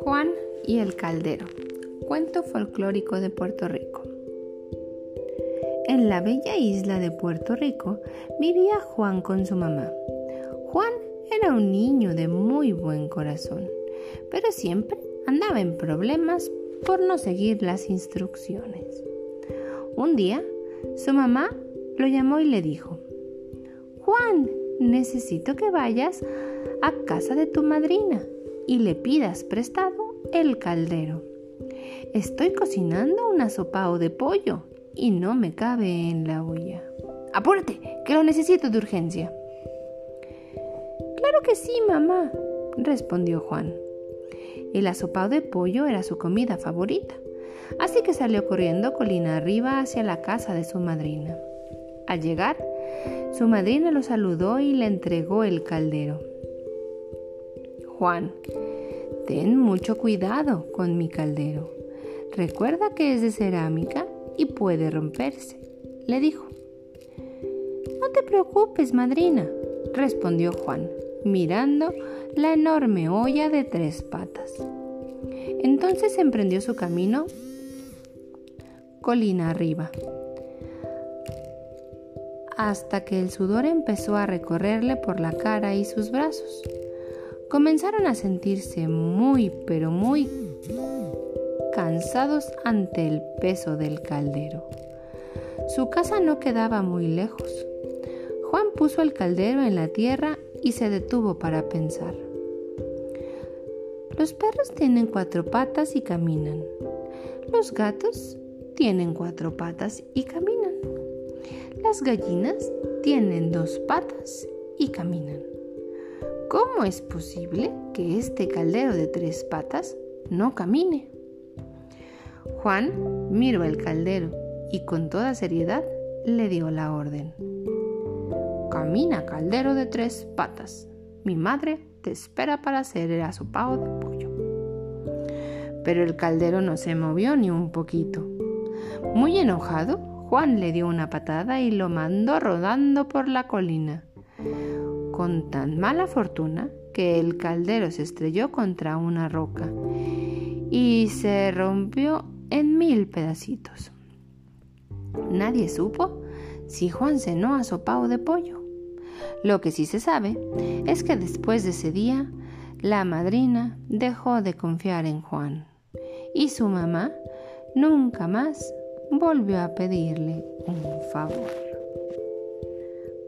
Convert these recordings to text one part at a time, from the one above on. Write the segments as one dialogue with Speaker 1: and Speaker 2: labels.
Speaker 1: Juan y el Caldero, cuento folclórico de Puerto Rico. En la bella isla de Puerto Rico vivía Juan con su mamá. Juan era un niño de muy buen corazón, pero siempre andaba en problemas por no seguir las instrucciones. Un día, su mamá lo llamó y le dijo, Juan, necesito que vayas a casa de tu madrina y le pidas prestado el caldero. Estoy cocinando un asopao de pollo y no me cabe en la olla. Apúrate, que lo necesito de urgencia. Claro que sí, mamá, respondió Juan. El asopao de pollo era su comida favorita, así que salió corriendo colina arriba hacia la casa de su madrina. Al llegar, su madrina lo saludó y le entregó el caldero. Juan, ten mucho cuidado con mi caldero. Recuerda que es de cerámica y puede romperse, le dijo. No te preocupes, madrina, respondió Juan, mirando la enorme olla de tres patas. Entonces emprendió su camino colina arriba hasta que el sudor empezó a recorrerle por la cara y sus brazos. Comenzaron a sentirse muy, pero muy cansados ante el peso del caldero. Su casa no quedaba muy lejos. Juan puso el caldero en la tierra y se detuvo para pensar. Los perros tienen cuatro patas y caminan. Los gatos tienen cuatro patas y caminan. Las gallinas tienen dos patas y caminan. ¿Cómo es posible que este caldero de tres patas no camine? Juan miró el caldero y con toda seriedad le dio la orden. Camina, caldero de tres patas. Mi madre te espera para hacer el asopao de pollo. Pero el caldero no se movió ni un poquito. Muy enojado, Juan le dio una patada y lo mandó rodando por la colina, con tan mala fortuna que el caldero se estrelló contra una roca y se rompió en mil pedacitos. Nadie supo si Juan cenó asopao de pollo. Lo que sí se sabe es que después de ese día, la madrina dejó de confiar en Juan y su mamá nunca más volvió a pedirle un favor.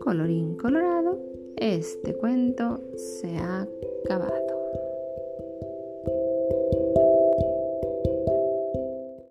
Speaker 1: Colorín colorado, este cuento se ha acabado.